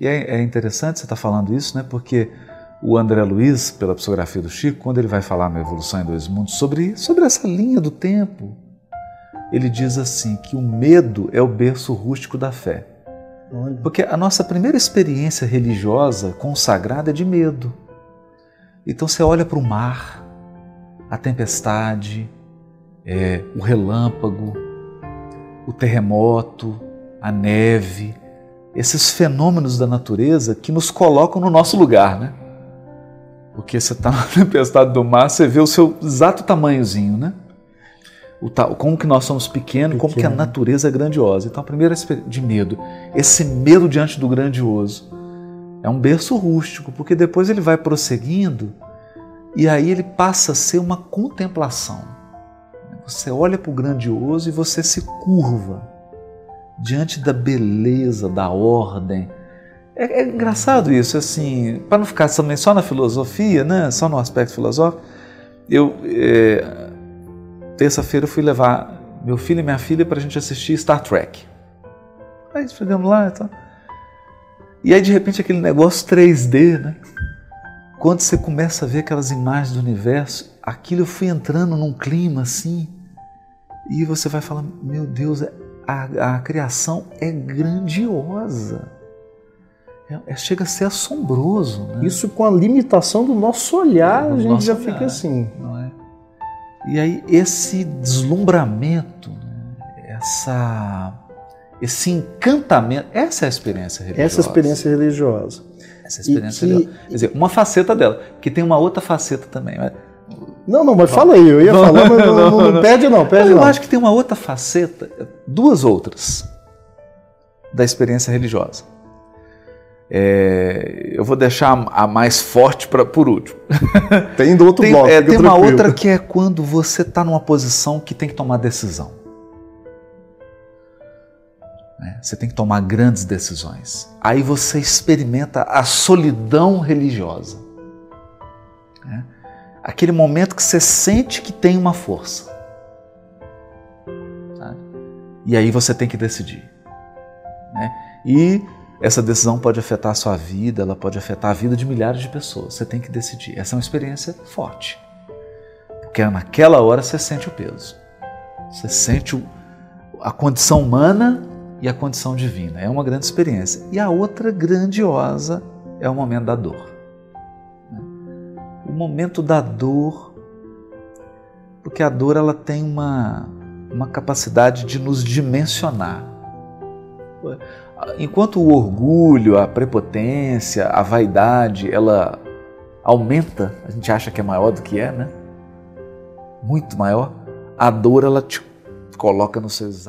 E é, é interessante você estar tá falando isso, né? Porque o André Luiz, pela psicografia do Chico, quando ele vai falar na Evolução em Dois Mundos sobre, sobre essa linha do tempo, ele diz assim que o medo é o berço rústico da fé. Porque a nossa primeira experiência religiosa consagrada é de medo. Então você olha para o mar, a tempestade, é, o relâmpago, o terremoto, a neve, esses fenômenos da natureza que nos colocam no nosso lugar, né? Porque você está na tempestade do mar, você vê o seu exato tamanhozinho, né? O, como que nós somos pequenos, Pequeno. como que a natureza é grandiosa. Então, a primeira de medo, esse medo diante do grandioso, é um berço rústico, porque depois ele vai prosseguindo e aí ele passa a ser uma contemplação. Você olha para o grandioso e você se curva diante da beleza, da ordem. É, é engraçado isso, assim, para não ficar também só na filosofia, né, só no aspecto filosófico. Eu, é, terça-feira, fui levar meu filho e minha filha para a gente assistir Star Trek. Aí chegamos lá e tal. E aí, de repente, aquele negócio 3D, né? Quando você começa a ver aquelas imagens do universo, aquilo eu fui entrando num clima assim, e você vai falar: Meu Deus, é a, a criação é grandiosa. É, é, chega a ser assombroso. Né? Isso com a limitação do nosso olhar, é, a gente já olhar, fica assim. Não é? E aí esse deslumbramento, né? essa, esse encantamento, essa é a experiência religiosa. Essa é a experiência religiosa. Essa é a experiência que, religiosa. Quer dizer, uma faceta dela, que tem uma outra faceta também. Não, não, mas fala aí, eu ia falar, mas não, não, não, não perde não, perde Eu não. acho que tem uma outra faceta, duas outras, da experiência religiosa. É, eu vou deixar a mais forte pra, por último. Tem do outro tem, bloco. É, tem uma outra que é quando você está numa posição que tem que tomar decisão. É, você tem que tomar grandes decisões. Aí você experimenta a solidão religiosa. É aquele momento que você sente que tem uma força. E aí você tem que decidir. Né? E essa decisão pode afetar a sua vida, ela pode afetar a vida de milhares de pessoas. Você tem que decidir. Essa é uma experiência forte. Porque naquela hora você sente o peso. Você sente a condição humana e a condição divina. É uma grande experiência. E a outra grandiosa é o momento da dor momento da dor, porque a dor ela tem uma, uma capacidade de nos dimensionar. Enquanto o orgulho, a prepotência, a vaidade, ela aumenta, a gente acha que é maior do que é, né? Muito maior. A dor ela te coloca no seu exato